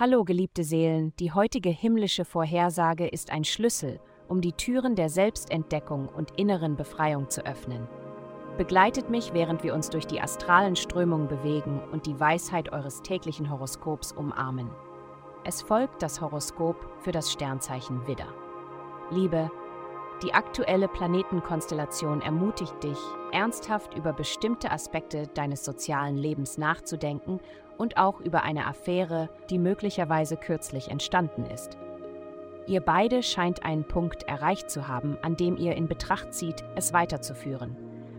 Hallo, geliebte Seelen, die heutige himmlische Vorhersage ist ein Schlüssel, um die Türen der Selbstentdeckung und inneren Befreiung zu öffnen. Begleitet mich, während wir uns durch die astralen Strömungen bewegen und die Weisheit eures täglichen Horoskops umarmen. Es folgt das Horoskop für das Sternzeichen Widder. Liebe, die aktuelle Planetenkonstellation ermutigt dich, ernsthaft über bestimmte Aspekte deines sozialen Lebens nachzudenken und auch über eine Affäre, die möglicherweise kürzlich entstanden ist. Ihr beide scheint einen Punkt erreicht zu haben, an dem ihr in Betracht zieht, es weiterzuführen.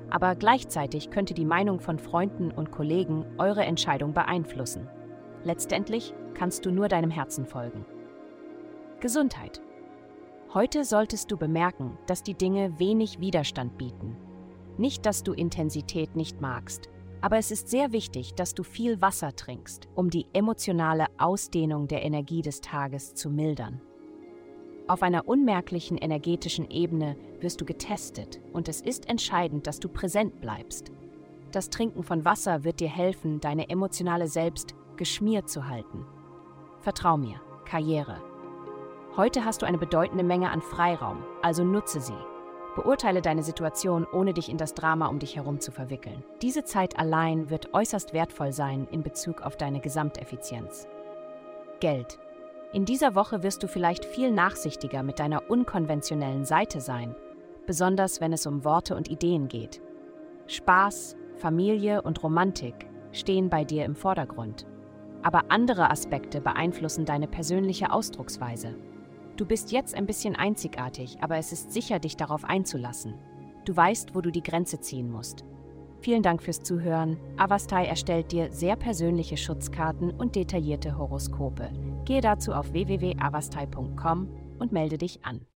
Aber gleichzeitig könnte die Meinung von Freunden und Kollegen eure Entscheidung beeinflussen. Letztendlich kannst du nur deinem Herzen folgen. Gesundheit. Heute solltest du bemerken, dass die Dinge wenig Widerstand bieten. Nicht, dass du Intensität nicht magst, aber es ist sehr wichtig, dass du viel Wasser trinkst, um die emotionale Ausdehnung der Energie des Tages zu mildern. Auf einer unmerklichen energetischen Ebene wirst du getestet und es ist entscheidend, dass du präsent bleibst. Das Trinken von Wasser wird dir helfen, deine emotionale Selbst geschmiert zu halten. Vertrau mir, Karriere. Heute hast du eine bedeutende Menge an Freiraum, also nutze sie. Beurteile deine Situation, ohne dich in das Drama um dich herum zu verwickeln. Diese Zeit allein wird äußerst wertvoll sein in Bezug auf deine Gesamteffizienz. Geld. In dieser Woche wirst du vielleicht viel nachsichtiger mit deiner unkonventionellen Seite sein, besonders wenn es um Worte und Ideen geht. Spaß, Familie und Romantik stehen bei dir im Vordergrund. Aber andere Aspekte beeinflussen deine persönliche Ausdrucksweise. Du bist jetzt ein bisschen einzigartig, aber es ist sicher, dich darauf einzulassen. Du weißt, wo du die Grenze ziehen musst. Vielen Dank fürs Zuhören. Avastai erstellt dir sehr persönliche Schutzkarten und detaillierte Horoskope. Gehe dazu auf www.avastai.com und melde dich an.